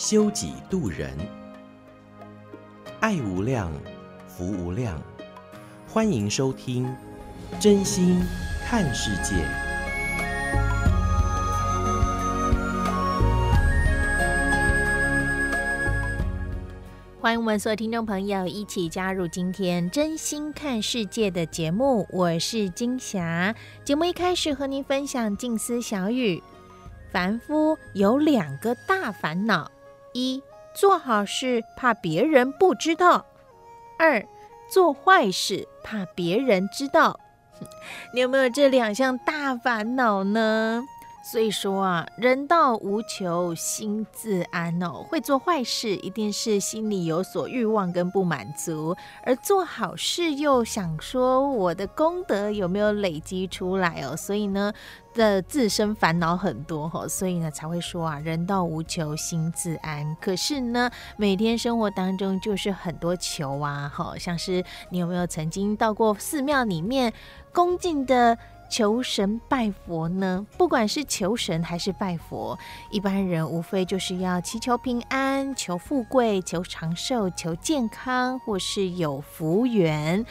修己度人，爱无量，福无量。欢迎收听《真心看世界》。欢迎我们所有听众朋友一起加入今天《真心看世界》的节目，我是金霞。节目一开始和您分享静思小语：凡夫有两个大烦恼。一做好事怕别人不知道，二做坏事怕别人知道。你有没有这两项大烦恼呢？所以说啊，人到无求，心自安哦。会做坏事，一定是心里有所欲望跟不满足；而做好事，又想说我的功德有没有累积出来哦。所以呢，的自身烦恼很多哈，所以呢才会说啊，人到无求，心自安。可是呢，每天生活当中就是很多求啊，好像是你有没有曾经到过寺庙里面恭敬的？求神拜佛呢，不管是求神还是拜佛，一般人无非就是要祈求平安、求富贵、求长寿、求健康，或是有福缘。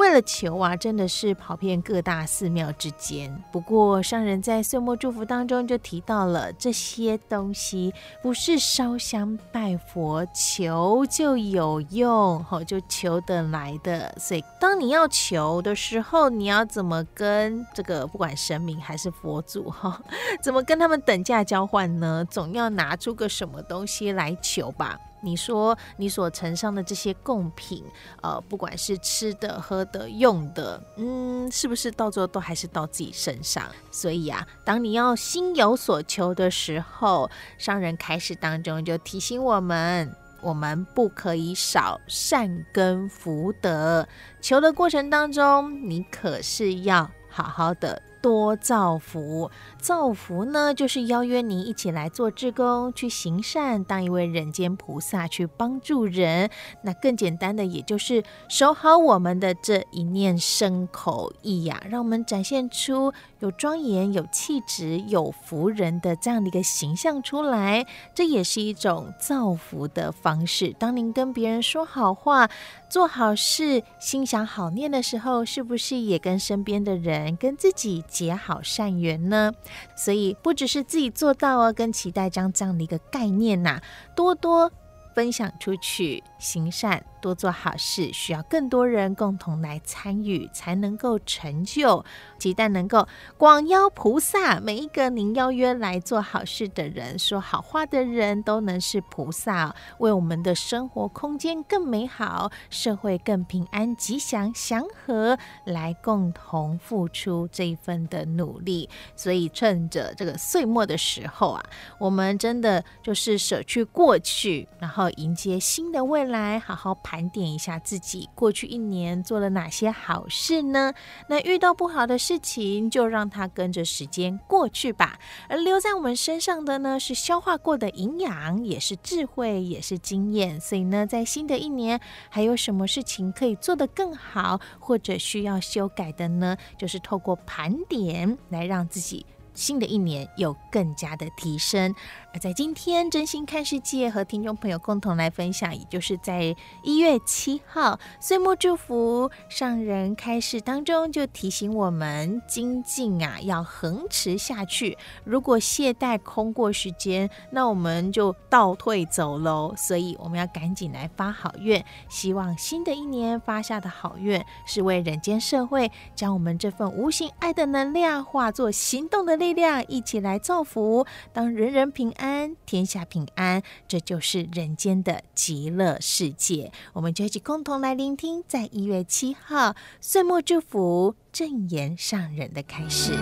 为了求啊，真的是跑遍各大寺庙之间。不过商人在岁末祝福当中就提到了这些东西不是烧香拜佛求就有用，好就求得来的。所以当你要求的时候，你要怎么跟这个不管神明还是佛祖哈，怎么跟他们等价交换呢？总要拿出个什么东西来求吧。你说你所呈上的这些贡品，呃，不管是吃的、喝的、用的，嗯，是不是到最后都还是到自己身上？所以啊，当你要心有所求的时候，商人开始当中就提醒我们，我们不可以少善根福德。求的过程当中，你可是要好好的。多造福，造福呢，就是邀约你一起来做志工，去行善，当一位人间菩萨，去帮助人。那更简单的，也就是守好我们的这一念生口意呀，让我们展现出有庄严、有气质、有福人的这样的一个形象出来。这也是一种造福的方式。当您跟别人说好话，做好事，心想好念的时候，是不是也跟身边的人、跟自己结好善缘呢？所以不只是自己做到哦，跟期待将这样的一个概念呐、多多分享出去，行善。多做好事，需要更多人共同来参与，才能够成就。期待能够广邀菩萨，每一个您邀约来做好事的人，说好话的人，都能是菩萨，为我们的生活空间更美好，社会更平安、吉祥、祥和，来共同付出这一份的努力。所以，趁着这个岁末的时候啊，我们真的就是舍去过去，然后迎接新的未来，好好。盘点一下自己过去一年做了哪些好事呢？那遇到不好的事情，就让它跟着时间过去吧。而留在我们身上的呢，是消化过的营养，也是智慧，也是经验。所以呢，在新的一年，还有什么事情可以做得更好，或者需要修改的呢？就是透过盘点来让自己。新的一年有更加的提升，而在今天真心看世界和听众朋友共同来分享，也就是在一月七号岁末祝福上人开示当中，就提醒我们精进啊，要恒持下去。如果懈怠空过时间，那我们就倒退走喽。所以我们要赶紧来发好愿，希望新的一年发下的好愿是为人间社会，将我们这份无形爱的能量化作行动的力量一起来造福，当人人平，安天下平安这就是人间的极乐世界。我们就一起共同来聆听在一月七号岁末祝福正言上人的开始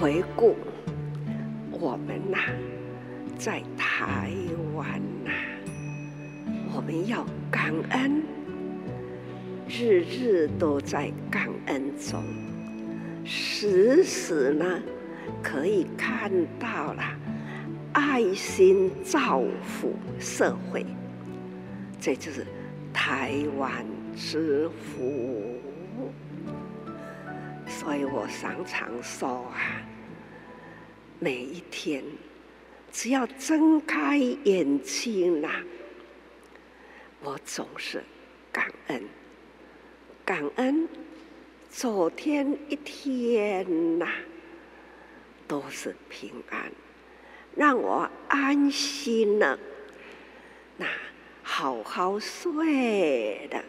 回顾我们呐在台湾呐，我们要感恩，日日都在感恩中，时时呢可以看到了爱心造福社会，这就是台湾之福。所以我常常说啊，每一天只要睁开眼睛呐，我总是感恩，感恩昨天一天呐都是平安，让我安心了，那好好睡的，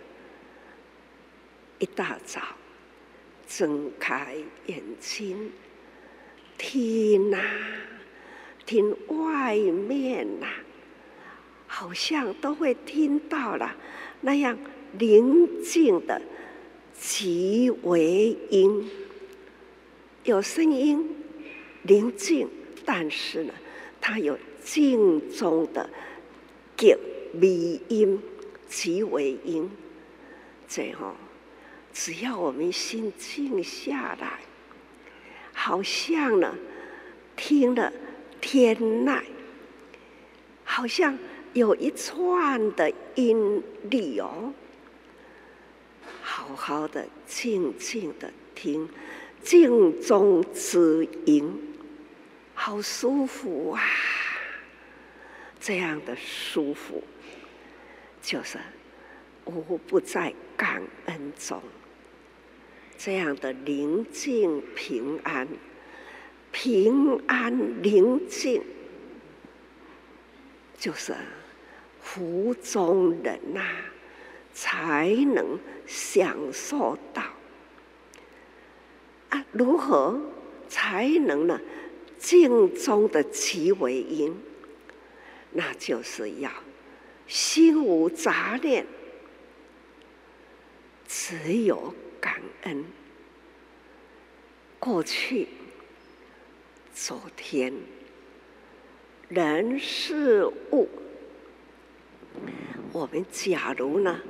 一大早。睁开眼睛，天呐、听外面呐、啊，好像都会听到了那样宁静的极为音，有声音，宁静，但是呢，它有静中的极微音，极为音，这样、哦。只要我们心静下来，好像呢，听了天籁，好像有一串的音律哦，好好的静静的听，静中之音，好舒服啊！这样的舒服，就是无不在感恩中。这样的宁静平安，平安宁静，就是福中人呐、才能享受到啊！如何才能呢？静中的其为因，那就是要心无杂念，只有。感恩过去、昨天、人事物，我们假如呢，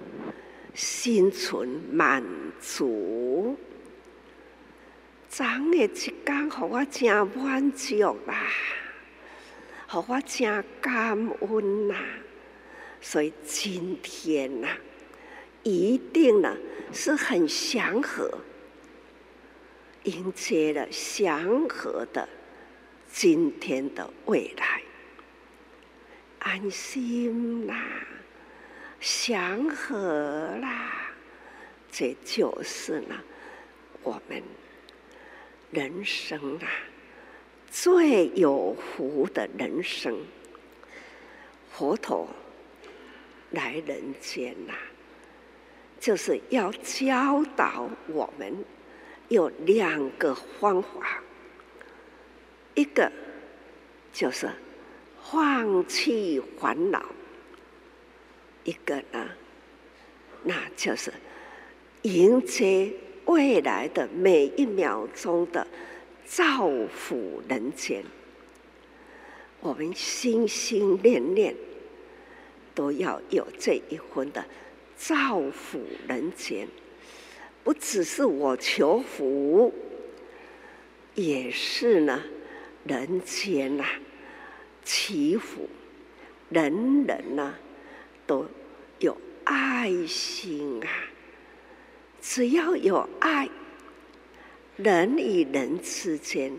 心存满足，昨日一天，让我真满足啦，让我真感恩呐，所以今天呐。一定呢是很祥和，迎接了祥和的今天的未来，安心啦，祥和啦，这就是呢我们人生啊最有福的人生。佛陀来人间呐。就是要教导我们有两个方法，一个就是放弃烦恼，一个呢，那就是迎接未来的每一秒钟的造福人间。我们心心念念都要有这一分的。造福人间，不只是我求福，也是呢，人间呐、祈福，人人呐、都有爱心啊。只要有爱，人与人之间，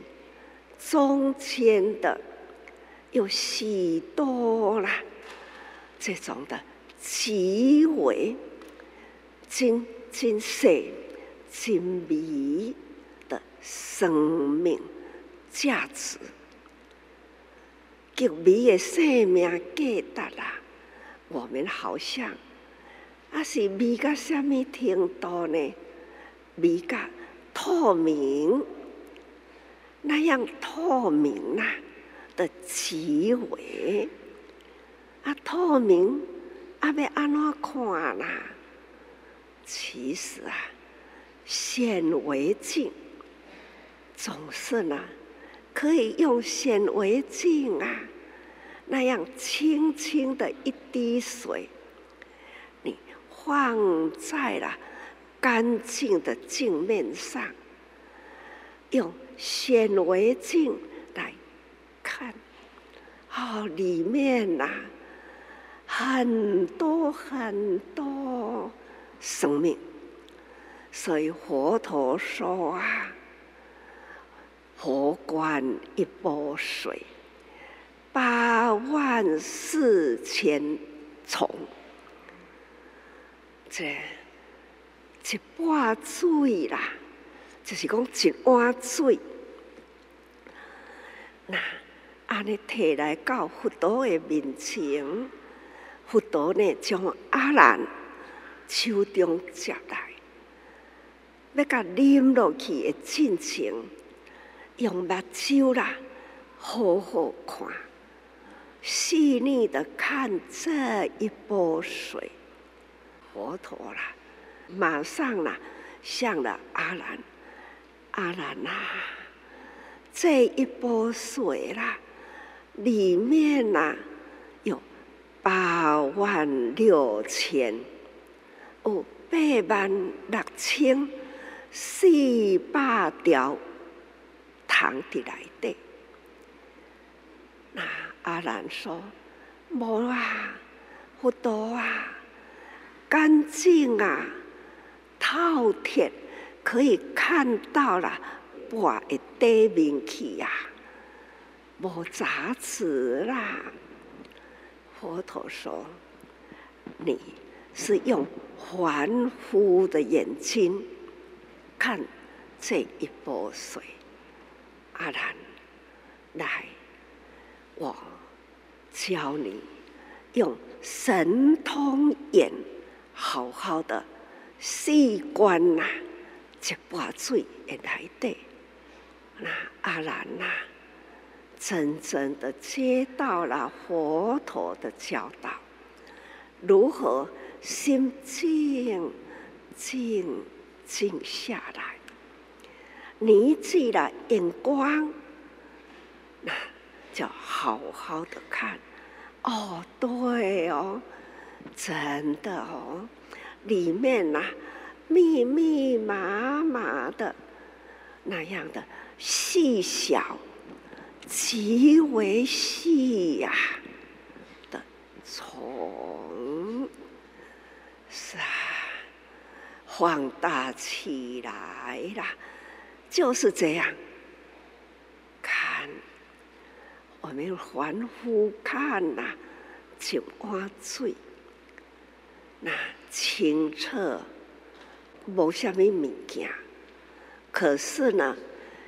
中间的有许多啦，这种的。极为精精细、精密的生命价值，极微的生命价值啦。我们好像啊，是微到什么程度呢？微到透明，那样透明呐的极为啊，透明。啊要安怎看啦？其实啊，显微镜总是呢，可以用显微镜啊，那样轻轻的一滴水，你放在了干净的镜面上，用显微镜来看，哦，里面呐、啊，很多很多生命，所以佛陀说啊。佛观一钵水，八万四千重。这一钵水啦，就是讲一碗水。那安尼提来到佛陀的面前，佛陀呢将阿难手中接来，要甲啉落去的进程。用目睭啦，好好看，细腻的看这一波水，佛陀啦，马上啦，向了阿兰，阿兰呐，这一波水啦，里面呐有八万六千，有八万六千四百条。藏的来的，那阿兰说：“无啊，佛陀啊，干净啊，透彻，可以看到了，我的底面去呀，无杂质啦。”佛陀说：“你是用凡夫的眼睛看这一波水。”阿兰，来，我教你用神通眼，好好的细观呐，一钵水也来对。那阿兰呐，真正的接到了佛陀的教导，如何心静静静下来。凝聚了眼光，那就好好的看。哦，对哦，真的哦，里面呐、啊，密密麻麻的那样的细小，极为细呀、的虫，是啊，放大起来了。就是这样看，我们凡夫看呐、啊，一碗水，那清澈，无什么物件。可是呢，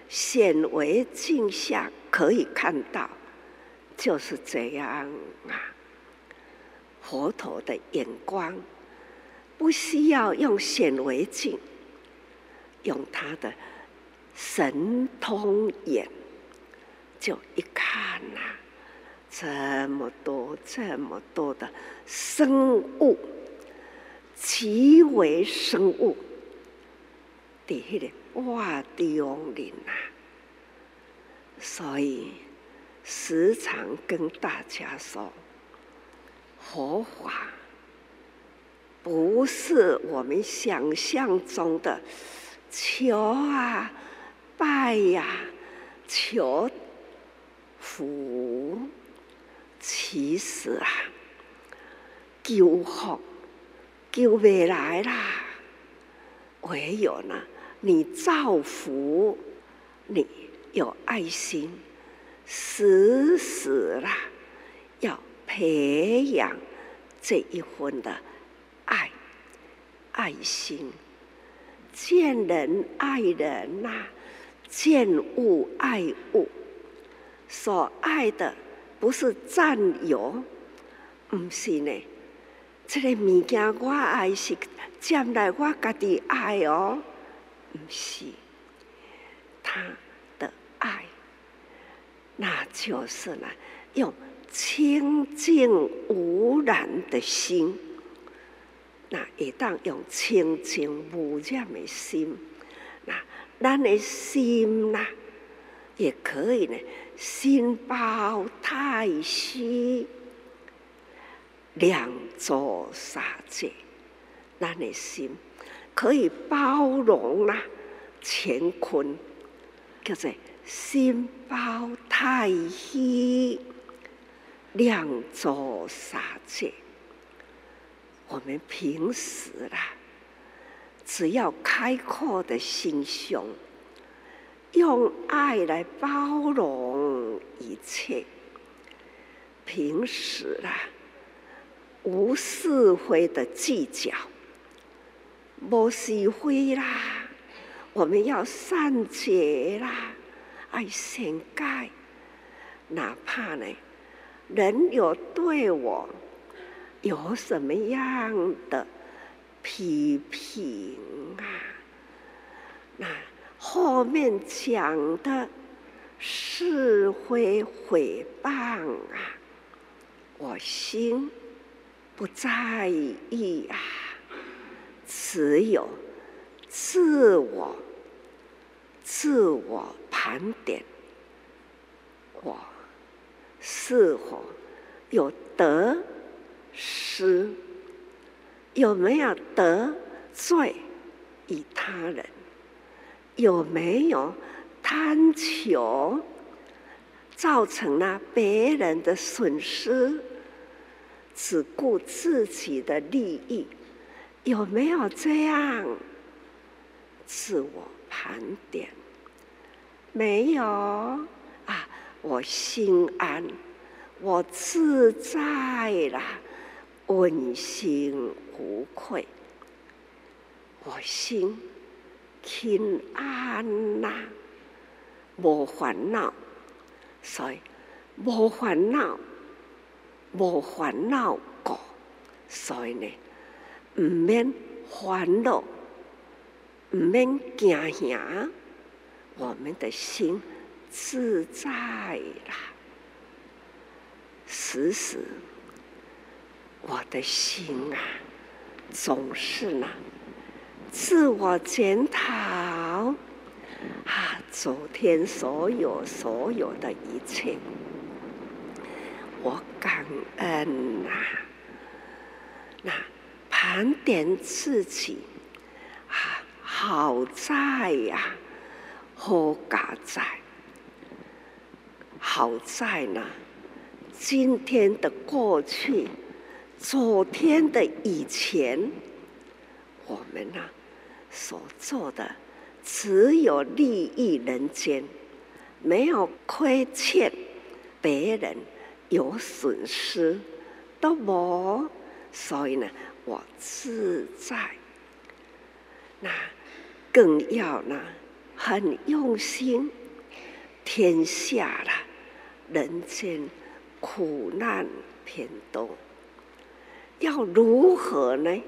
显微镜下可以看到，就是这样啊。佛陀的眼光，不需要用显微镜，用他的。神通眼，就一看呐、啊，这么多这么多的生物，极为生物，在那个瓦中林呐，所以时常跟大家说，佛法不是我们想象中的求啊。拜呀，求福，其实啊，求福求未来啦。唯有呢，你造福，你有爱心，时时啦，要培养这一份的爱，爱心，见人爱人呐、见物爱物，所爱的不是占有，不是呢。这个物件我爱是将来我家己爱哦，不是他的爱，那就是呢，用清净无染的心，那一旦用清净无染的心，那。咱的心呐，也可以呢，心包太虚，两足洒界，咱的心可以包容啦，乾坤，叫做心包太虚，两足洒界。我们平时啦，只要开阔的心胸，用爱来包容一切。平时啦，无是非的计较，无是非啦，我们要善解啦，爱善解，哪怕呢，人有对我。有什么样的批评啊？那后面讲的是非诽谤啊，我心不在意啊，只有自我自我盘点，我是否有得？失有没有得罪于他人？有没有贪求，造成了别人的损失？只顾自己的利益，有没有这样自我盘点？没有啊，我心安，我自在啦。问心无愧，我心轻安呐，无烦恼，所以无烦恼，无烦恼过，所以呢，唔免烦恼，唔免惊吓，我们的心自在啦，时时。我的心啊，总是呢，自我检讨啊，昨天所有所有的一切，我感恩呐、啊。那盘点自己啊，好在呀、啊，好嘎在，好在呢，今天的过去。昨天的以前，我们呐、啊、所做的只有利益人间，没有亏欠别人，有损失都无，所以呢，我自在。那更要呢，很用心，天下了人间苦难偏多。要如何呢？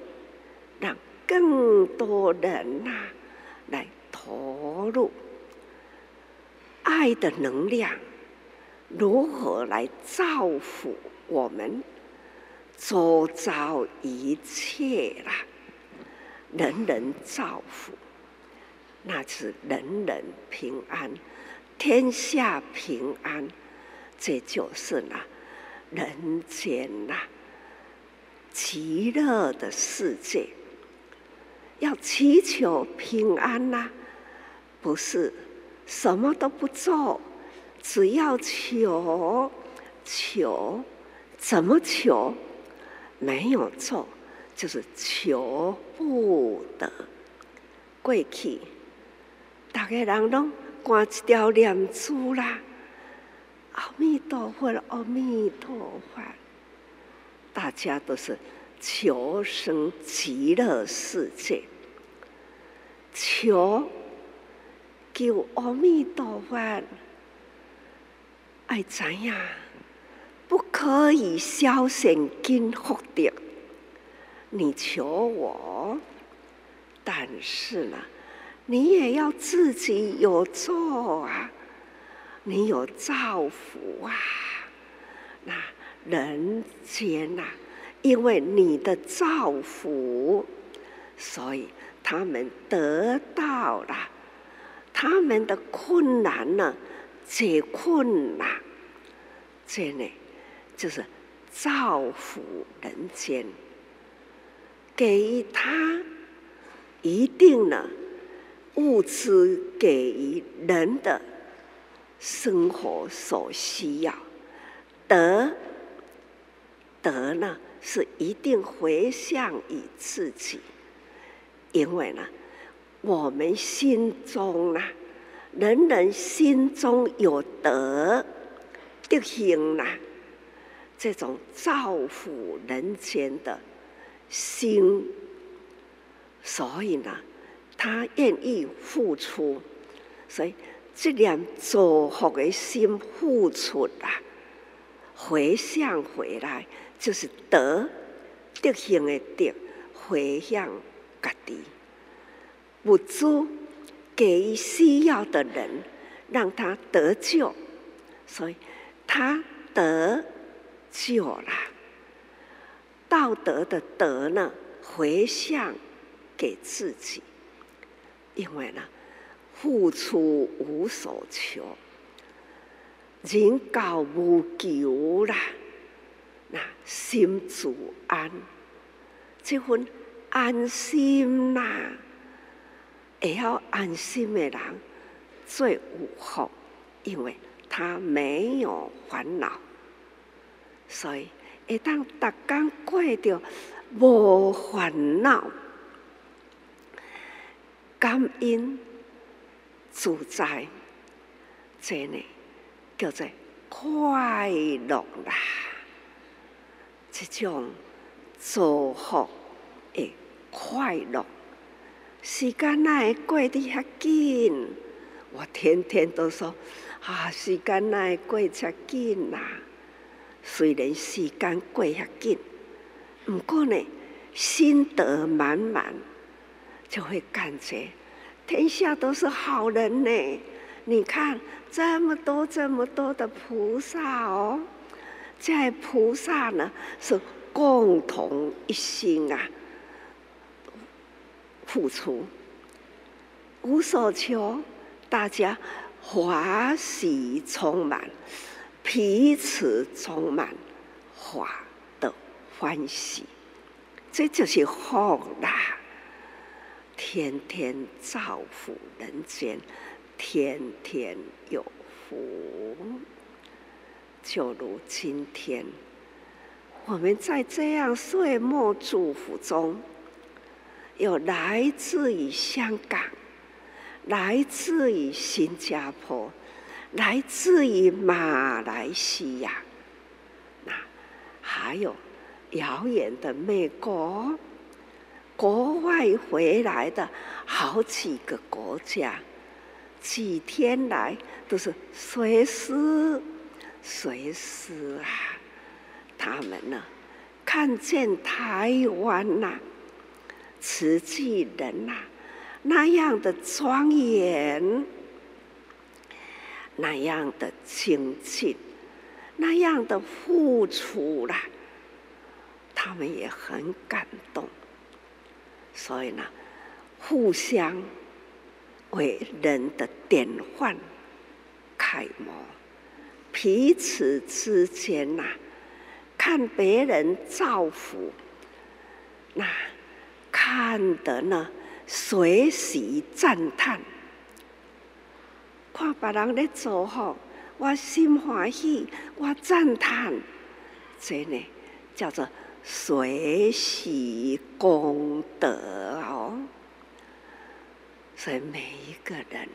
让更多人呐、来投入爱的能量？如何来造福我们周遭一切啦？人人造福，那是人人平安，天下平安，这就是呢，人间呐。极乐的世界，要祈求平安呐、不是什么都不做，只要求求，怎么求？没有做，就是求不得。过去，大家人拢挂一条念珠啦，阿弥陀佛，阿弥陀佛。大家都是求生极乐世界，求求阿弥陀佛，爱怎样？不可以消遣金福德。你求我，但是呢，你也要自己有做啊，你有造福啊，那。人间呐，因为你的造福，所以他们得到了他们的困难呢，解困难，这呢就是造福人间，给予他一定的物资，给予人的生活所需要。得，德呢是一定回向于自己，因为呢，我们心中呢。人人心中有德德行呐，这种造福人间的心，所以呢，他愿意付出，所以这两造福的心付出啊，回向回来就是德德行的德，回向家己物资。给需要的人，让他得救，所以他得救了。道德的德呢，回向给自己，因为呢，付出无所求，人教无求啦，那心自安，这份安心呐、啊。也要安心的人最有福，因为他没有烦恼，所以一旦大家过着无烦恼、感恩、自在，这呢叫做快乐啦。这种祝福的快乐。时间哪会过得遐紧？我天天都说啊，时间哪会过遮紧呐？虽然时间过遐紧，不过呢，心得满满，就会感觉天下都是好人呢。你看这么多这么多的菩萨哦，在菩萨呢是共同一心啊。付出无所求，大家欢喜充满，彼此充满法的欢喜，这就是福啦！天天造福人间，天天有福。就如今天，我们在这样岁末祝福中。有来自于香港，来自于新加坡，来自于马来西亚，那还有遥远的美国，国外回来的好几个国家，几天来都是随时随时啊，他们呢看见台湾呐、啊。慈济人呐、那样的庄严，那样的精进，那样的付出啦，他们也很感动。所以呢，互相为人的典范、楷模，彼此之间呐、看别人造福，那。看得呢，随喜赞叹。看别人咧做好，我心欢喜，我赞叹。这呢叫做随喜功德哦。所以每一个人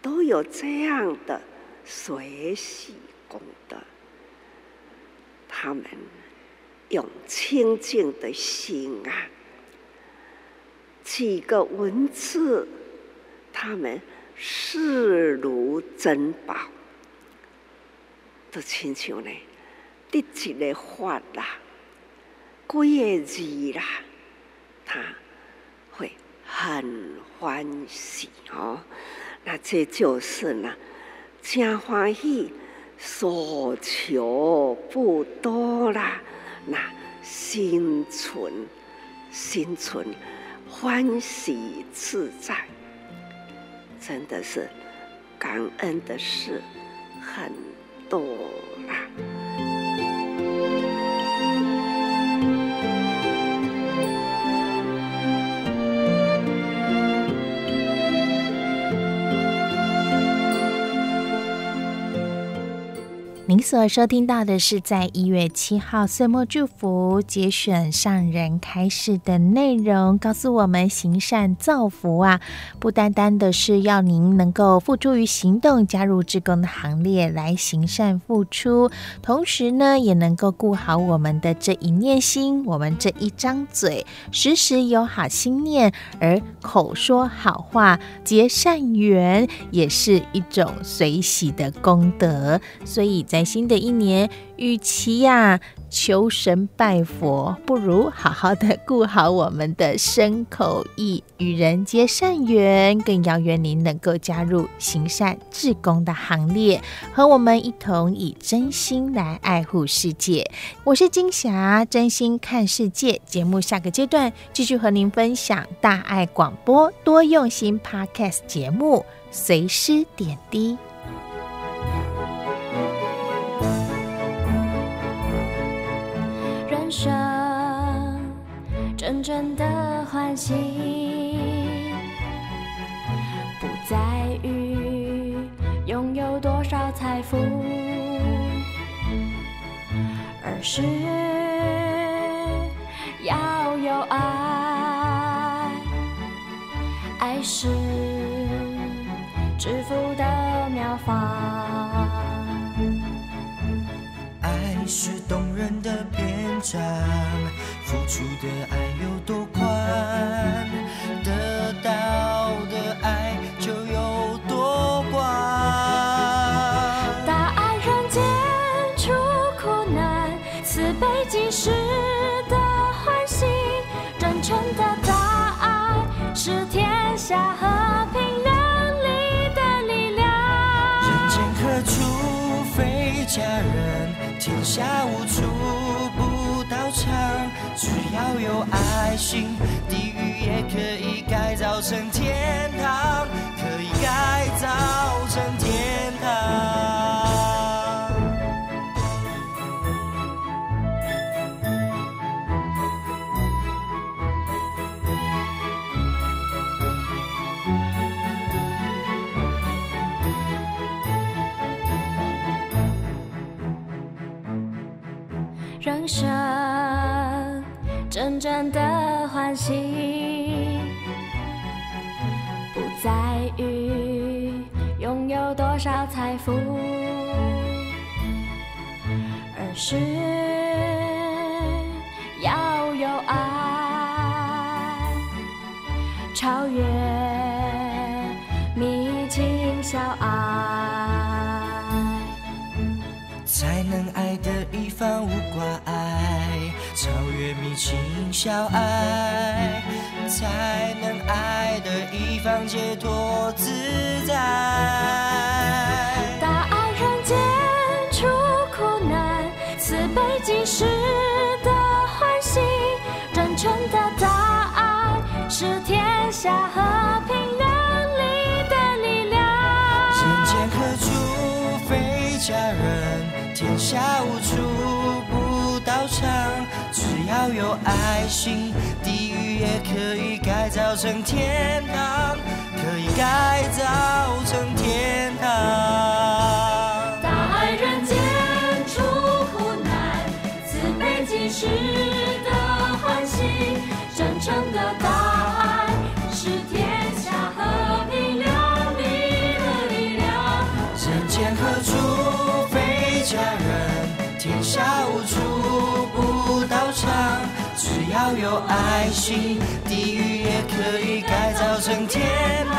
都有这样的随喜功德，他们用清净的心啊。几个文字，他们视如珍宝，都亲像呢，第几个法啦，几个字啦，他会很欢喜哦。那这就是呢，真欢喜，所求不多啦。那心存，心存。欢喜自在，真的是感恩的事很多啦。您所收听到的是在一月七号岁末祝福节选上人开示的内容，告诉我们行善造福啊，不单单的是要您能够付诸于行动，加入志工的行列来行善付出，同时呢，也能够顾好我们的这一念心，我们这一张嘴，时时有好心念，而口说好话结善缘，也是一种随喜的功德，所以。在新的一年，与其呀求神拜佛，不如好好的顾好我们的身口意，与人结善缘。更邀约您能够加入行善志工的行列，和我们一同以真心来爱护世界。我是金霞，真心看世界节目，下个阶段继续和您分享大爱广播多用心 Podcast 节目，随师点滴。真的欢喜，不在于拥有多少财富，而是要有爱，爱是致富的妙法。爱是动人的篇章，付出的爱有多宽，得到的爱就有多广。大爱人间除苦难，慈悲济世的欢喜，真诚的大爱是天下和平能力的力量。人间何处非佳人？天下无处，要有爱心，地狱也可以改造成天堂，可以改造成天堂。人生真的欢喜，不在于拥有多少财富，而是要有爱，超越迷情小爱，才能爱得一方无，超越迷情小爱，才能爱得一方解脱自在。大爱人间出苦难，慈悲济世的欢喜，真诚的大爱是天下和平人类的力量。人间何处非佳人？天下无处不道场，只要有爱心，地狱也可以改造成天堂，可以改造成天堂。大爱人间除苦难，慈悲济世的欢喜，真诚的大要有爱心，地狱也可以改造成天堂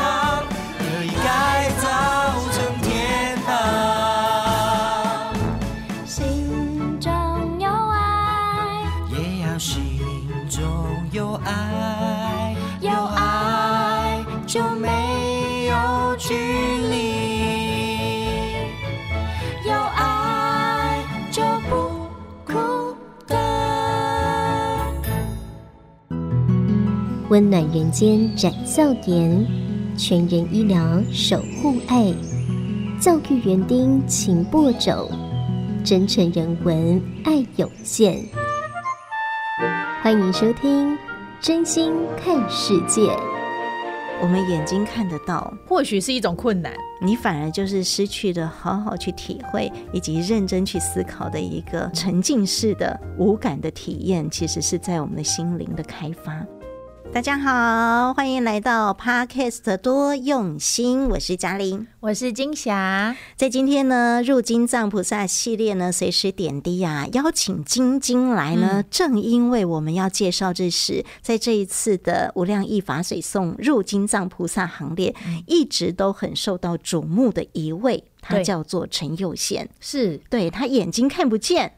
温暖人间展笑颜，全人医疗守护爱，教育园丁勤播种，真诚人文爱有限。欢迎收听《真心看世界》。我们眼睛看得到，或许是一种困难，你反而就是失去了好好去体会以及认真去思考的一个沉浸式的无感的体验，其实是在我们的心灵的开发。大家好，欢迎来到 Podcast 多用心，我是嘉玲，我是金霞。在今天呢，入金藏菩萨系列呢，随时点滴啊，邀请晶晶来呢，嗯、正因为我们要介绍这是在这一次的无量义法水送入金藏菩萨行列，嗯、一直都很受到瞩目的一位，他叫做陈佑贤，是。对他眼睛看不见，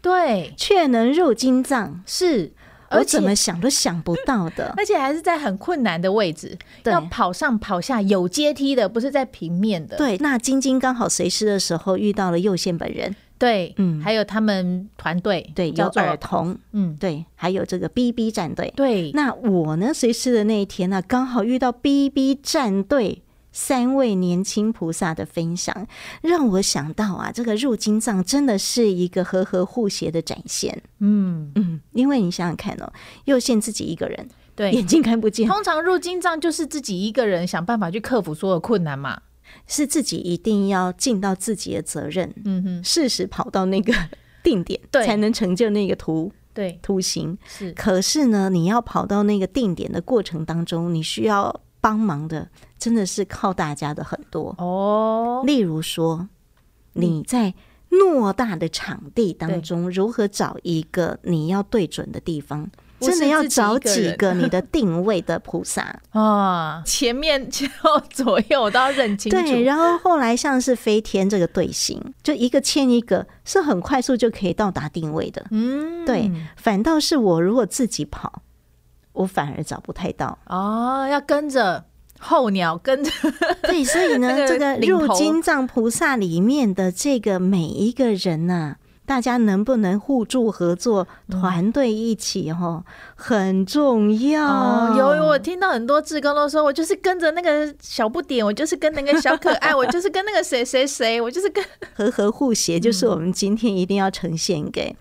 对，却能入金藏，是。我怎么想都想不到的，而且还是在很困难的位置，对要跑上跑下，有阶梯的，不是在平面的。对，那晶晶刚好随师的时候遇到了右线本人，对，嗯，还有他们团队，对，有儿童，嗯，对，还有这个 BB 战队，对。那我呢，随师的那一天呢，刚好遇到 BB 战队。三位年轻菩萨的分享，让我想到啊，这个入金藏真的是一个和和互协的展现。嗯嗯，因为你想想看哦，又限自己一个人，对，眼睛看不见。通常入金藏就是自己一个人想办法去克服所有困难嘛，是自己一定要尽到自己的责任。嗯哼，适时跑到那个 定点，对，才能成就那个图。对，图形是。可是呢，你要跑到那个定点的过程当中，你需要。帮忙的真的是靠大家的很多哦，例如说你在偌大的场地当中，如何找一个你要对准的地方？真的要找几个你的定位的菩萨啊，前面 前后左右我都要认清楚。对，然后后来像是飞天这个队形，就一个牵一个，是很快速就可以到达定位的。嗯，对，反倒是我如果自己跑。我反而找不太到哦，要跟着候鸟跟着。对，所以呢，这个入金藏菩萨里面的这个每一个人呐、啊，大家能不能互助合作，团队一起哈，很重要。哦、有我听到很多志工都说，我就是跟着那个小不点，我就是跟那个小可爱，我就是跟那个谁谁谁，我就是跟和和互协，就是我们今天一定要呈现给。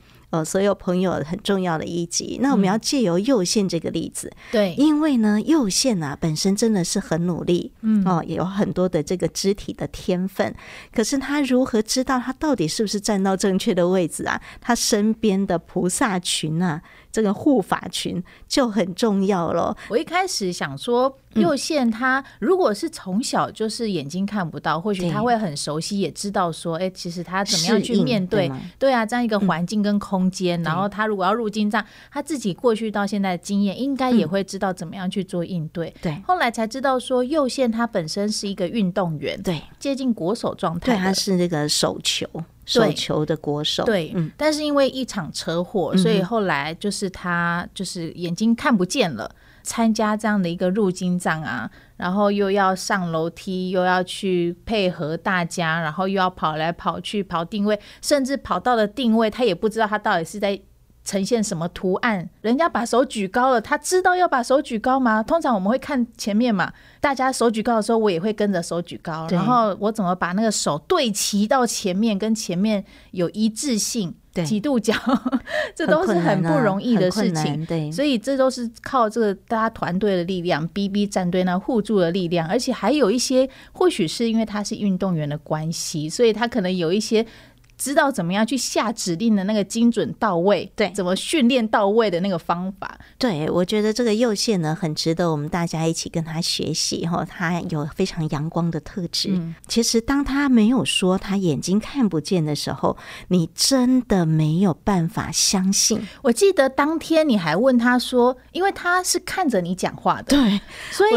所有朋友很重要的一集，那我们要借由右线这个例子，对，因为呢，右线啊本身真的是很努力，嗯哦，也有很多的这个肢体的天分，可是他如何知道他到底是不是站到正确的位置啊？他身边的菩萨群啊。这个护法群就很重要了。我一开始想说，右线他如果是从小就是眼睛看不到，嗯、或许他会很熟悉，也知道说，哎，其实他怎么样去面对？对，对啊，这样一个环境跟空间。嗯、然后他如果要入金藏，他自己过去到现在的经验，应该也会知道怎么样去做应对。对、嗯，后来才知道说，右线他本身是一个运动员，对，接近国手状态。对，他是那个手球。手球的国手，对，嗯，但是因为一场车祸，所以后来就是他就是眼睛看不见了。参加这样的一个入金藏啊，然后又要上楼梯，又要去配合大家，然后又要跑来跑去跑定位，甚至跑到了定位，他也不知道他到底是在。呈现什么图案？人家把手举高了，他知道要把手举高吗？通常我们会看前面嘛，大家手举高的时候，我也会跟着手举高。然后我怎么把那个手对齐到前面，跟前面有一致性，对几度角，这都是很不容易的事情。对，所以这都是靠这个大家团队的力量，BB 战队那互助的力量，而且还有一些，或许是因为他是运动员的关系，所以他可能有一些。知道怎么样去下指令的那个精准到位，对，怎么训练到位的那个方法，对，我觉得这个右线呢，很值得我们大家一起跟他学习哈。他有非常阳光的特质。嗯、其实当他没有说他眼睛看不见的时候，你真的没有办法相信。我记得当天你还问他说，因为他是看着你讲话的，对，所以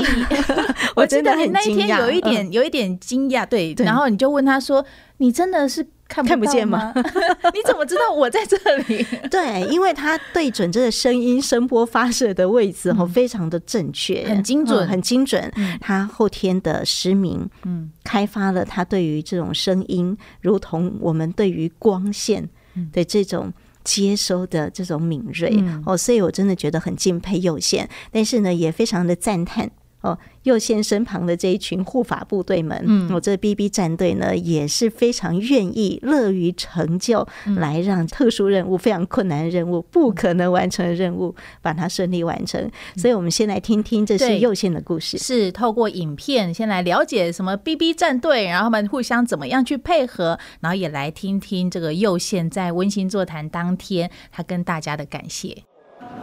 我记得你那一天有一点有一点惊讶，对，然后你就问他说，你真的是。看不，看不见吗？你怎么知道我在这里？对，因为他对准这个声音声波发射的位置哦，非常的正确，很精准，很精准。他后天的失明，嗯，开发了他对于这种声音，如同我们对于光线的这种接收的这种敏锐哦，所以我真的觉得很敬佩佑宪，但是呢，也非常的赞叹。哦，右线身旁的这一群护法部队们，嗯，我这 BB 战队呢也是非常愿意、乐于成就，来让特殊任务、非常困难的任务、不可能完成的任务，把它顺利完成。所以，我们先来听听这是右线的故事，是透过影片先来了解什么 BB 战队，然后他们互相怎么样去配合，然后也来听听这个右线在温馨座谈当天他跟大家的感谢。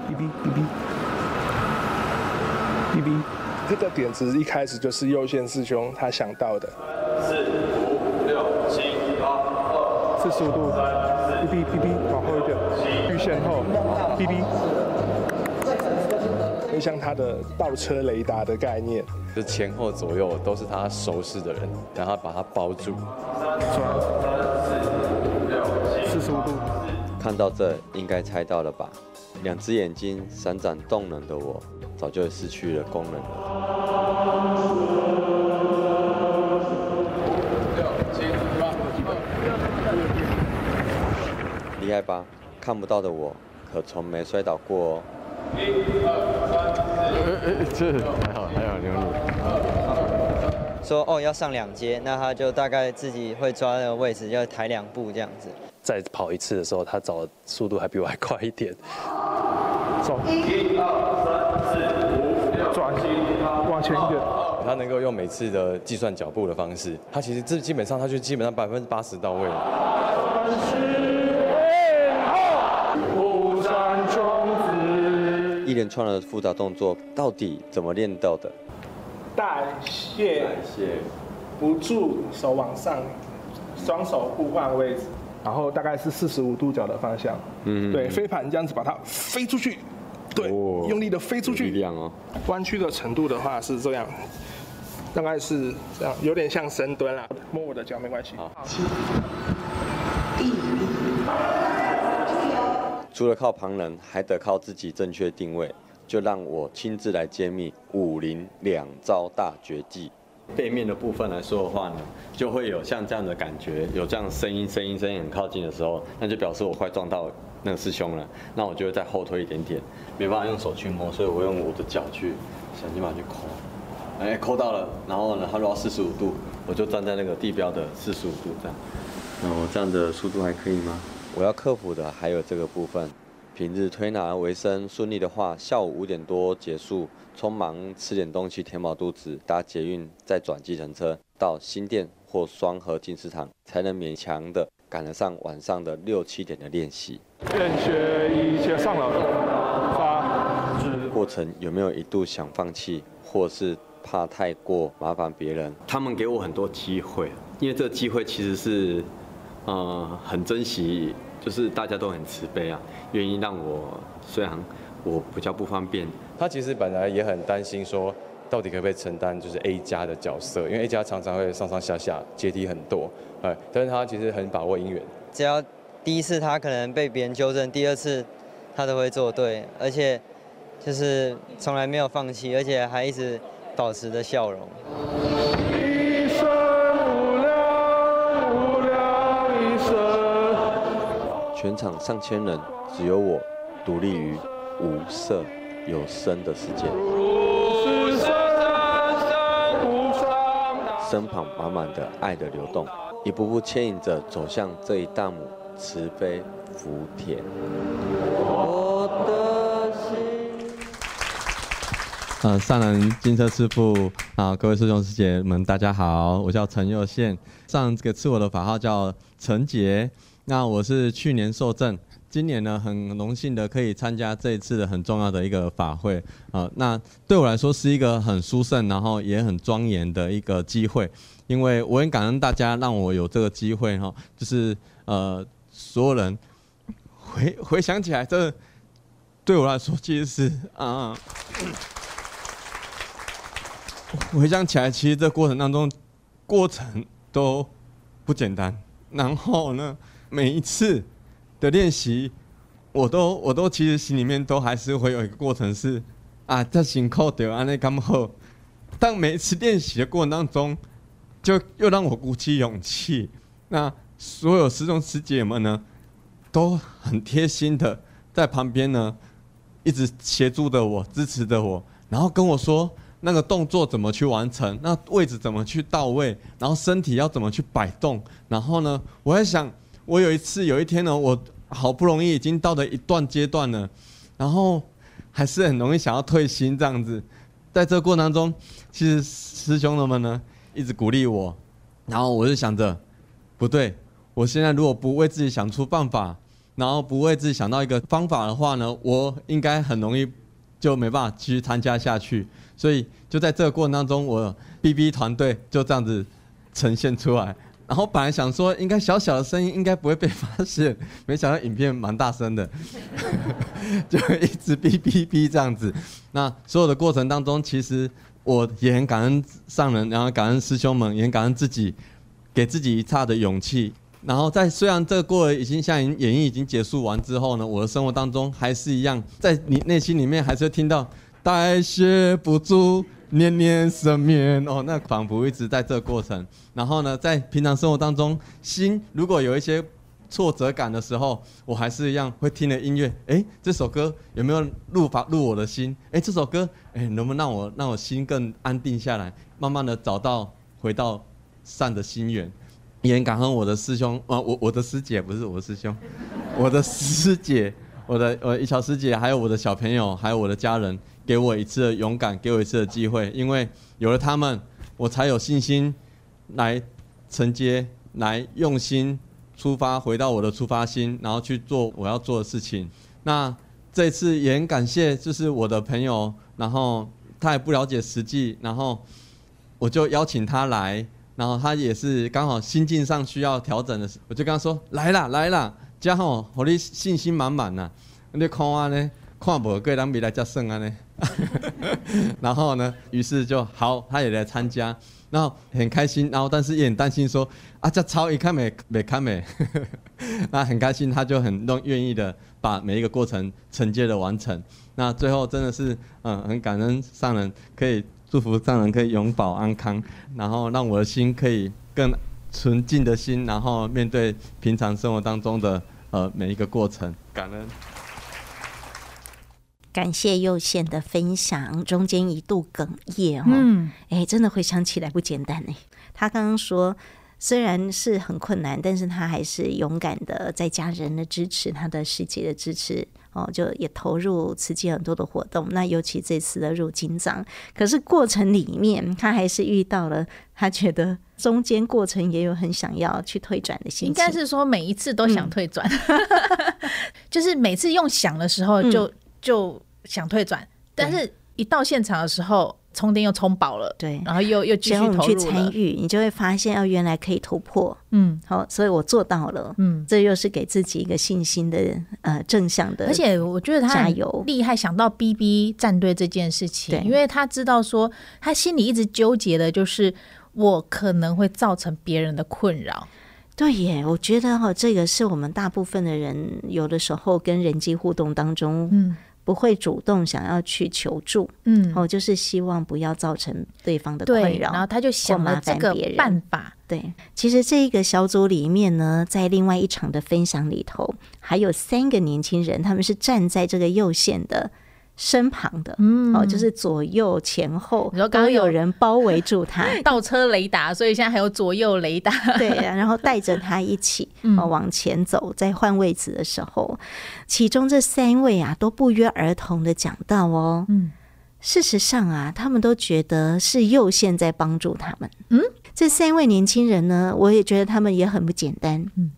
BB BB BB。这个点子一开始就是右线师兄他想到的。四五六七八二四十五度，B B B B 往后一点，遇线后，B B。就像他的倒车雷达的概念，就前后左右都是他熟识的人，然后把他包住。转四十五度，看到这应该猜到了吧？两只眼睛闪闪动能的我。早就失去了功能了。厉害吧？看不到的我，可从没摔倒过哦。一二三四，这还好还好，牛你。说哦，要上两阶，那他就大概自己会抓那个位置，要抬两步这样子。再跑一次的时候，他找的速度还比我还快一点。走，一二三四五六，转，往前一点。他能够用每次的计算脚步的方式，他其实这基本上他就基本上百分之八十到位了。一连串的复杂动作，到底怎么练到的？代谢，代谢，不住，手往上，双手互换位置，然后大概是四十五度角的方向。嗯，对，飞盘这样子把它飞出去。对，用力的飞出去。力量哦。弯曲的程度的话是这样，大概是这样，有点像深蹲啦。摸我的脚没关系。好。除了靠旁人，还得靠自己正确定位。就让我亲自来揭秘武林两招大绝技。背面的部分来说的话呢，就会有像这样的感觉，有这样声音，声音，声音很靠近的时候，那就表示我快撞到那个师兄了。那我就会再后退一点点，没办法用手去摸，所以我用我的脚去想办法去抠。哎，抠到了，然后呢，它落到四十五度，我就站在那个地标的四十五度这样。那我这样的速度还可以吗？我要克服的还有这个部分。平日推拿为生，顺利的话，下午五点多结束，匆忙吃点东西填饱肚子，搭捷运再转计程车到新店或双和进市场，才能勉强的赶得上晚上的六七点的练习。练学一些上了，发。过程有没有一度想放弃，或是怕太过麻烦别人？他们给我很多机会，因为这个机会其实是，呃，很珍惜。就是大家都很慈悲啊，愿意让我，虽然我比较不方便。他其实本来也很担心，说到底可不可以承担就是 A 加的角色，因为 A 加常常会上上下下阶梯很多，哎，但是他其实很把握因缘。只要第一次他可能被别人纠正，第二次他都会做对，而且就是从来没有放弃，而且还一直保持着笑容。全场上千人，只有我独立于无色有声的世界。身旁满满的爱的流动，一步步牵引着走向这一大亩慈悲福田。我的心。呃，上人金车师父啊，各位师兄师姐们，大家好，我叫陈佑宪，上这个赐我的法号叫陈杰。那我是去年受证，今年呢很荣幸的可以参加这一次的很重要的一个法会啊。那对我来说是一个很殊胜，然后也很庄严的一个机会，因为我很感恩大家让我有这个机会哈，就是呃所有人回回想起来，这对我来说其实是啊，回想起来其实这过程当中过程都不简单，然后呢。每一次的练习，我都我都其实心里面都还是会有一个过程是啊，这辛苦的啊，那刚好。但每一次练习的过程当中，就又让我鼓起勇气。那所有师兄师姐们呢，都很贴心的在旁边呢，一直协助着我，支持着我，然后跟我说：“那个动作怎么去完成，那位置怎么去到位，然后身体要怎么去摆动。然后呢，我在想，我有一次有一天呢，我好不容易已经到了一段阶段了，然后还是很容易想要退心这样子。在这过程当中，其实师兄们呢一直鼓励我，然后我就想着，不对，我现在如果不为自己想出办法，然后不为自己想到一个方法的话呢，我应该很容易就没办法继续参加下去。所以就在这个过程当中，我 BB 团队就这样子呈现出来。然后本来想说应该小小的声音应该不会被发现，没想到影片蛮大声的，就一直哔哔哔这样子。那所有的过程当中，其实我也很感恩上人，然后感恩师兄们，也很感恩自己，给自己一刹的勇气。然后在虽然这个过程已经像演绎已经结束完之后呢，我的生活当中还是一样，在你内心里面还是会听到代谢不足。年年失眠哦，那仿佛一直在这过程。然后呢，在平常生活当中，心如果有一些挫折感的时候，我还是一样会听的音乐。哎，这首歌有没有入法入我的心？哎，这首歌哎，能不能让我让我心更安定下来，慢慢的找到回到善的心源？也感恩我的师兄啊，我我的师姐不是我的师兄，我的师姐，我的呃一桥师姐，还有我的小朋友，还有我的家人。给我一次的勇敢，给我一次的机会，因为有了他们，我才有信心来承接，来用心出发，回到我的出发心，然后去做我要做的事情。那这次也很感谢，就是我的朋友，然后他也不了解实际，然后我就邀请他来，然后他也是刚好心境上需要调整的，我就跟他说：“来啦，来啦，加好，我的信心满满呐，你看啊呢，看不过人比来加胜啊呢。”然后呢，于是就好，他也来参加，然后很开心，然后但是也很担心说啊，这超一看没没看没，那很开心，他就很愿愿意的把每一个过程承接的完成。那最后真的是嗯，很感恩上人，可以祝福上人可以永保安康，然后让我的心可以更纯净的心，然后面对平常生活当中的呃每一个过程，感恩。感谢右线的分享，中间一度哽咽哦，哎、嗯，真的回想起来不简单呢。他刚刚说，虽然是很困难，但是他还是勇敢的，在家人的支持，他的师姐的支持哦，就也投入慈济很多的活动。那尤其这次的入金藏，可是过程里面，他还是遇到了，他觉得中间过程也有很想要去退转的心情。应该是说每一次都想退转，嗯、就是每次用想的时候就、嗯、就。想退转，但是一到现场的时候，充电又充饱了，对，然后又又继续投入。去参与，你就会发现，哦，原来可以突破，嗯，好，所以我做到了，嗯，这又是给自己一个信心的，呃，正向的。而且我觉得他加油厉害，想到 BB 战队这件事情，因为他知道说，他心里一直纠结的就是，我可能会造成别人的困扰。对耶，我觉得哈，这个是我们大部分的人有的时候跟人际互动当中，嗯。不会主动想要去求助，嗯，哦，就是希望不要造成对方的困扰，然后他就想了这个办法。对，其实这一个小组里面呢，在另外一场的分享里头，还有三个年轻人，他们是站在这个右线的。身旁的，嗯，哦，就是左右前后，然后刚刚有人包围住他，倒车雷达，所以现在还有左右雷达，对，然后带着他一起哦往前走，在换位置的时候，其中这三位啊都不约而同的讲到哦，嗯，事实上啊，他们都觉得是右线在帮助他们，嗯，这三位年轻人呢，我也觉得他们也很不简单，嗯。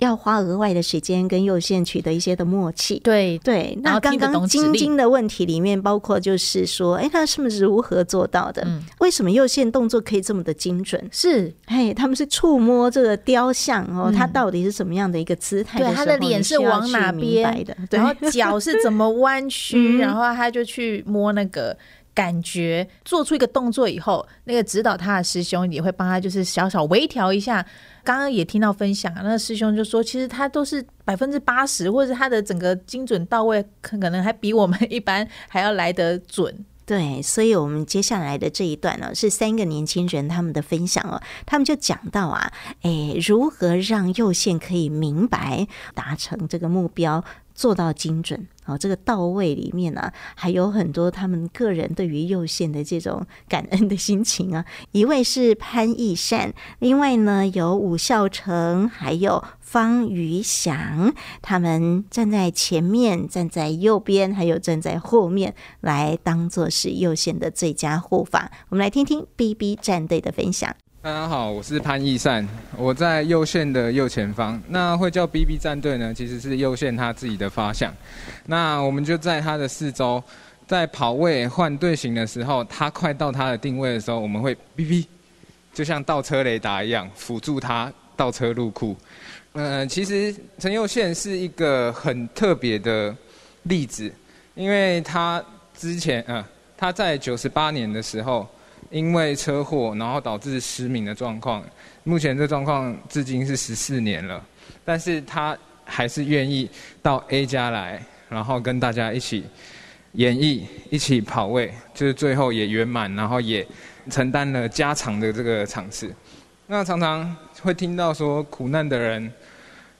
要花额外的时间跟右线取得一些的默契，对对。那刚刚晶晶的问题里面，包括就是说，哎，他是不是如何做到的？嗯，为什么右线动作可以这么的精准？是，嘿，他们是触摸这个雕像哦，他到底是什么样的一个姿态？对，他的脸是往哪边的？然后脚是怎么弯曲？然后他就去摸那个。感觉做出一个动作以后，那个指导他的师兄也会帮他，就是小小微调一下。刚刚也听到分享，那个师兄就说，其实他都是百分之八十，或者他的整个精准到位，可能还比我们一般还要来得准。对，所以我们接下来的这一段呢，是三个年轻人他们的分享哦，他们就讲到啊，诶，如何让右线可以明白达成这个目标。做到精准。好，这个到位里面呢、还有很多他们个人对于右线的这种感恩的心情啊。一位是潘义善，另外呢有武孝成，还有方宇翔，他们站在前面，站在右边，还有站在后面，来当做是右线的最佳护法。我们来听听 BB 战队的分享。大家好，我是潘义善，我在右线的右前方。那会叫 BB 战队呢，其实是右线他自己的发想。那我们就在他的四周，在跑位换队形的时候，他快到他的定位的时候，我们会 BB，就像倒车雷达一样辅助他倒车入库。嗯、呃，其实陈右线是一个很特别的例子，因为他之前嗯、他在九十八年的时候。因为车祸，然后导致失明的状况。目前这状况至今是十四年了，但是他还是愿意到 A 家来，然后跟大家一起演绎，一起跑位，就是最后也圆满，然后也承担了加长的这个场次。那常常会听到说，苦难的人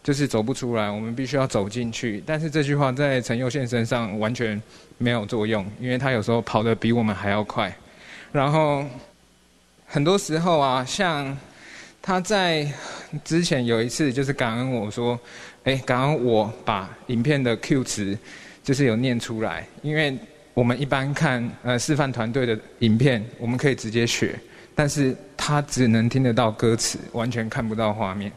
就是走不出来，我们必须要走进去。但是这句话在陈佑宪身上完全没有作用，因为他有时候跑得比我们还要快。然后，很多时候啊，像他在之前有一次就是感恩我说，哎，感恩我把影片的 Q 词就是有念出来，因为我们一般看呃示范团队的影片，我们可以直接学，但是他只能听得到歌词，完全看不到画面，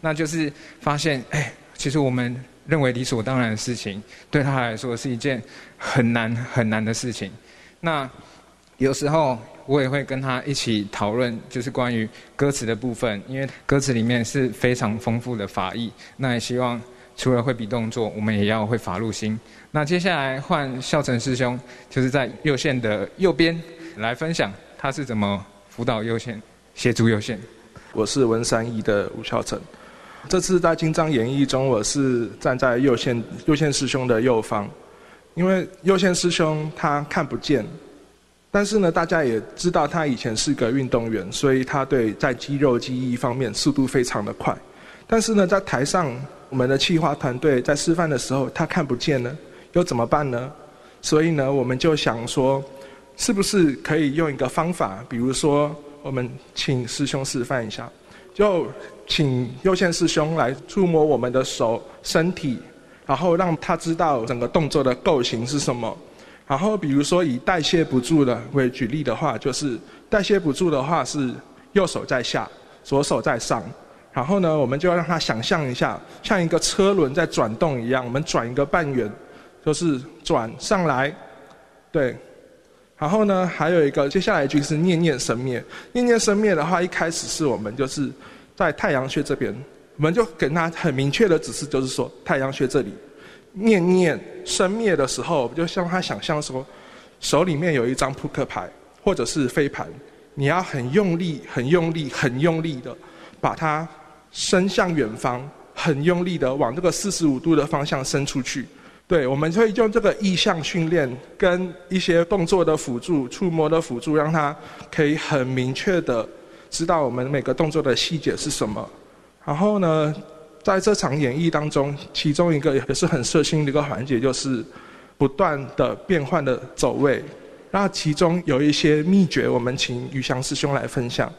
那就是发现，哎，其实我们认为理所当然的事情，对他来说是一件很难很难的事情，那。有时候我也会跟他一起讨论，就是关于歌词的部分，因为歌词里面是非常丰富的法义。那也希望除了会比动作，我们也要会法入心。那接下来换孝成师兄，就是在右线的右边来分享他是怎么辅导右线、协助右线。我是文山一的吴孝成，这次在精湛演绎中，我是站在右线右线师兄的右方，因为右线师兄他看不见。但是呢，大家也知道他以前是个运动员，所以他对在肌肉记忆方面速度非常的快。但是呢，在台上我们的企划团队在示范的时候，他看不见呢，又怎么办呢？所以呢，我们就想说，是不是可以用一个方法，比如说我们请师兄示范一下，就请右线师兄来触摸我们的手、身体，然后让他知道整个动作的构型是什么。然后，比如说以代谢不住的为举例的话，就是代谢不住的话是右手在下，左手在上。然后呢，我们就要让他想象一下，像一个车轮在转动一样，我们转一个半圆，就是转上来，对。然后呢，还有一个，接下来一句是念念生灭。念念生灭的话，一开始是我们就是在太阳穴这边，我们就给他很明确的指示，就是说太阳穴这里。念念生灭的时候，就像他想象说，手里面有一张扑克牌或者是飞盘，你要很用力、很用力、很用力的把它伸向远方，很用力的往这个四十五度的方向伸出去。对，我们会用这个意象训练跟一些动作的辅助、触摸的辅助，让他可以很明确的知道我们每个动作的细节是什么。然后呢，在这场演绎当中，其中一个也是很色心的一个环节，就是不断的变换的走位。那其中有一些秘诀，我们请于翔师兄来分享。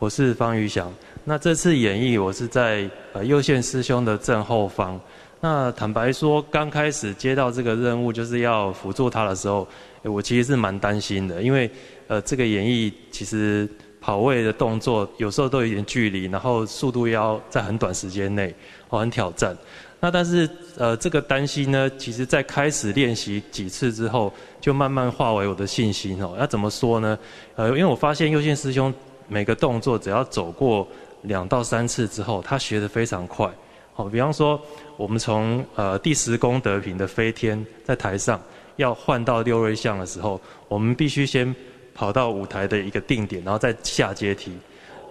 我是方宇翔。那这次演绎，我是在呃右线师兄的正后方。那坦白说，刚开始接到这个任务，就是要辅助他的时候，我其实是蛮担心的，因为呃这个演绎其实。跑位的动作有时候都有一点距离，然后速度要在很短时间内，哦，很挑战。那但是呃，这个担心呢，其实在开始练习几次之后，就慢慢化为我的信心哦。要怎么说呢？呃，因为我发现右线师兄每个动作只要走过两到三次之后，他学得非常快。好，比方说我们从呃第十功德品的飞天在台上要换到六瑞相的时候，我们必须先。跑到舞台的一个定点，然后再下阶梯。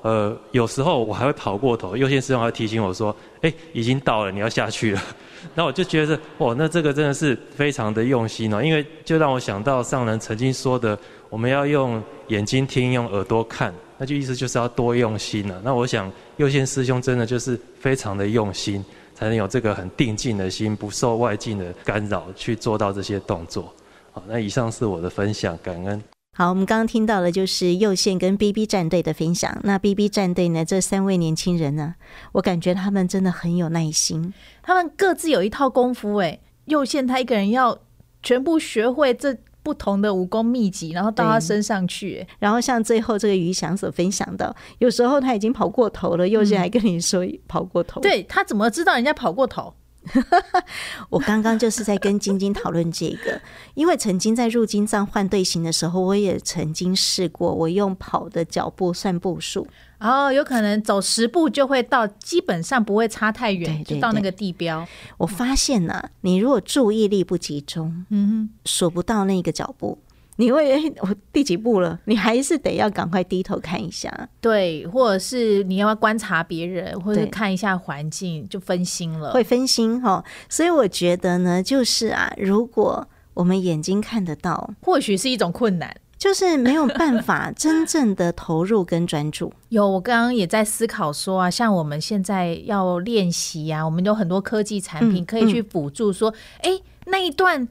呃，有时候我还会跑过头，右线师兄还会提醒我说：“哎，已经到了，你要下去了。”那我就觉得，哦，那这个真的是非常的用心哦，因为就让我想到上人曾经说的，我们要用眼睛听，用耳朵看，那就意思就是要多用心了。那我想右线师兄真的就是非常的用心，才能有这个很定静的心，不受外境的干扰去做到这些动作。好，那以上是我的分享，感恩。好，我们刚刚听到的就是右线跟 BB 战队的分享。那 BB 战队呢？这三位年轻人呢，我感觉他们真的很有耐心，他们各自有一套功夫。哎，右线他一个人要全部学会这不同的武功秘籍，然后到他身上去。然后像最后这个余翔所分享的，有时候他已经跑过头了，右线还跟你说跑过头。嗯、对，他怎么知道人家跑过头？我刚刚就是在跟晶晶讨论这个，因为曾经在入金藏换队形的时候，我也曾经试过，我用跑的脚步算步数，哦，有可能走十步就会到，基本上不会差太远，就到那个地标。我发现呢、啊，你如果注意力不集中，嗯，数不到那个脚步。你会我第几步了？你还是得要赶快低头看一下，对，或者是你要观察别人，或者看一下环境，就分心了，会分心哈。所以我觉得呢，就是啊，如果我们眼睛看得到，或许是一种困难，就是没有办法真正的投入跟专注。有，我刚刚也在思考说啊，像我们现在要练习啊，我们有很多科技产品可以去辅助，说，哎、嗯嗯，那一段。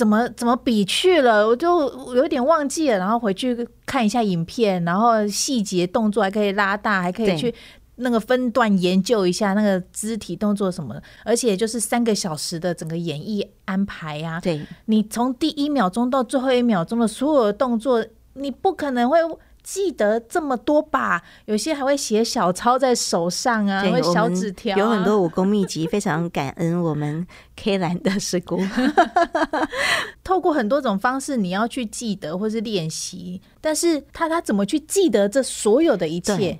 怎么怎么比去了，我就有点忘记了，然后回去看一下影片，然后细节动作还可以拉大，还可以去那个分段研究一下那个肢体动作什么的，而且就是三个小时的整个演绎安排呀、啊，对，你从第一秒钟到最后一秒钟的所有的动作，你不可能会。记得这么多吧，有些还会写小抄在手上啊，会小纸条、啊，有很多武功秘籍，非常感恩我们 K 兰的师姑。透过很多种方式，你要去记得或是练习，但是他他怎么去记得这所有的一切？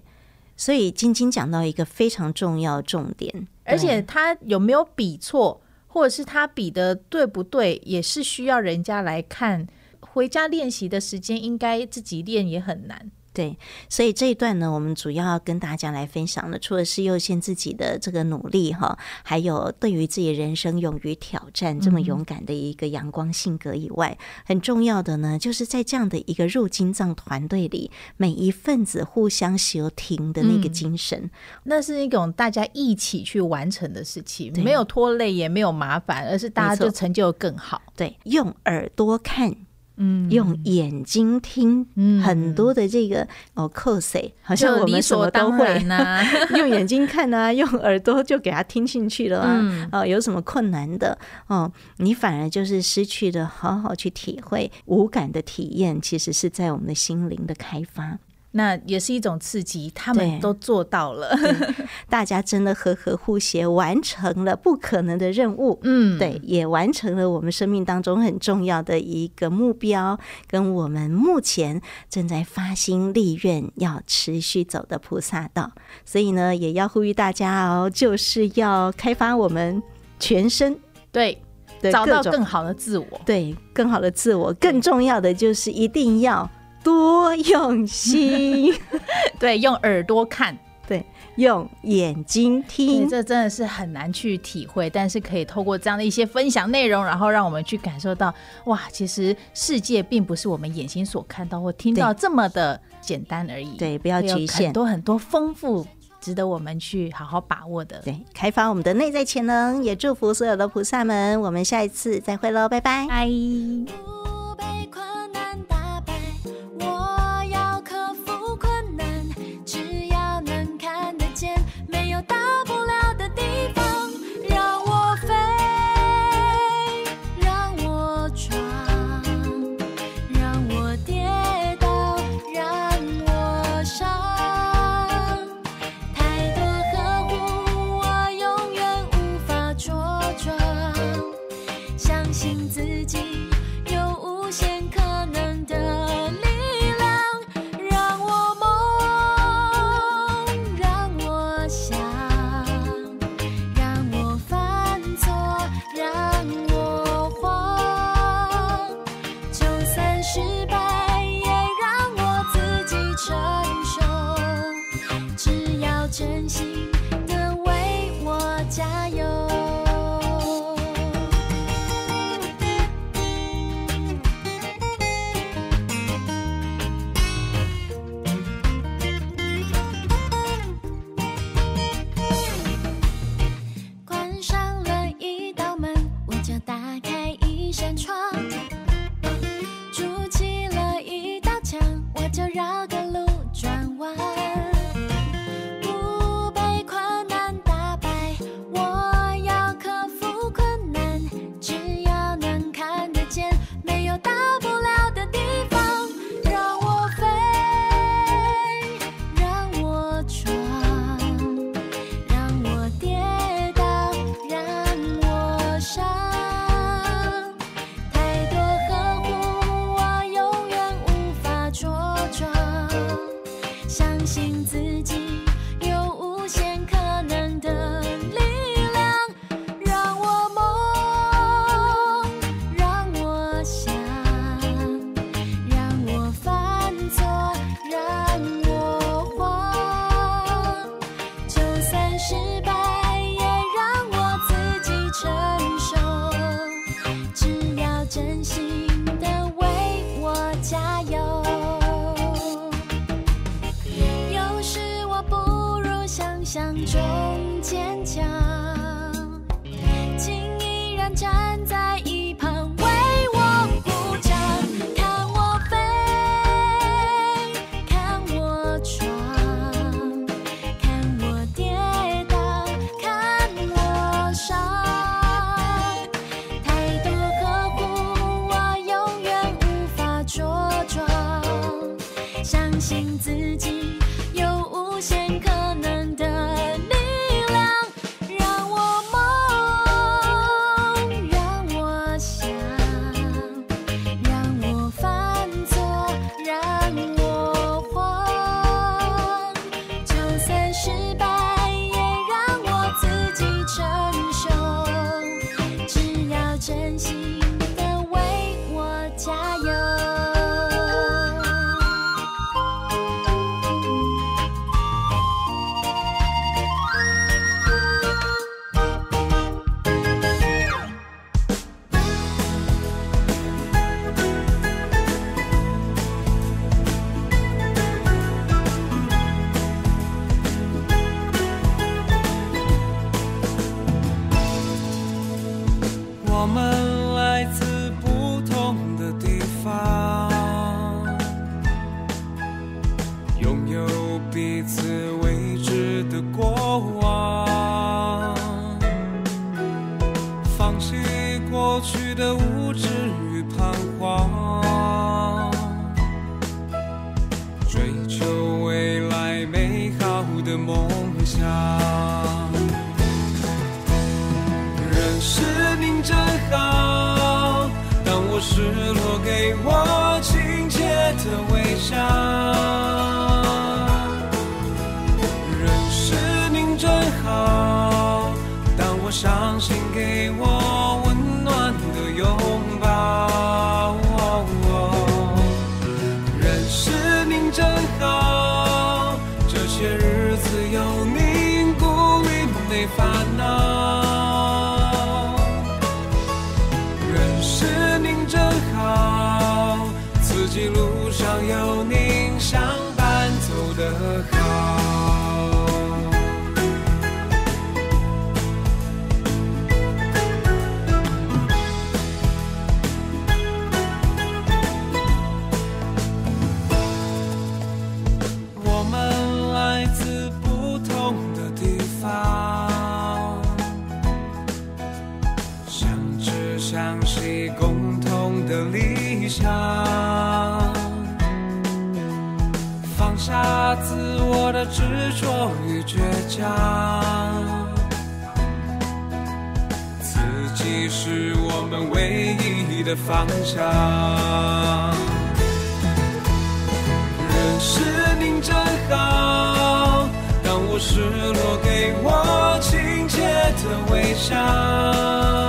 所以晶晶讲到一个非常重要重点，而且他有没有比错，或者是他比的对不对，也是需要人家来看。回家练习的时间，应该自己练也很难。对，所以这一段呢，我们主要要跟大家来分享的，除了是右线自己的这个努力哈，还有对于自己人生勇于挑战这么勇敢的一个阳光性格以外，嗯、很重要的呢，就是在这样的一个入金藏团队里，每一份子互相协停的那个精神、嗯，那是一种大家一起去完成的事情，没有拖累，也没有麻烦，而是大家就成就更好。对，用耳朵看。嗯，用眼睛听，嗯，很多的这个哦，cos，好像我们什么都会啊，用眼睛看啊，用耳朵就给他听进去了啊，嗯、哦，有什么困难的哦，你反而就是失去了好好去体会无感的体验，其实是在我们的心灵的开发。那也是一种刺激，他们都做到了，大家真的和和互协，完成了不可能的任务。嗯，对，也完成了我们生命当中很重要的一个目标，跟我们目前正在发心立愿要持续走的菩萨道。所以呢，也要呼吁大家哦，就是要开发我们全身，对，找到更好的自我，对，更好的自我。更重要的就是一定要。多用心，对，用耳朵看，对，用眼睛听，这真的是很难去体会，但是可以透过这样的一些分享内容，然后让我们去感受到，哇，其实世界并不是我们眼睛所看到或听到这么的简单而已，对，不要局限，很多很多丰富，值得我们去好好把握的，对，开发我们的内在潜能，也祝福所有的菩萨们，我们下一次再会喽，拜拜，拜。执着与倔强。自己是我们唯一的方向。认识你真好当我失落给我亲切的微笑。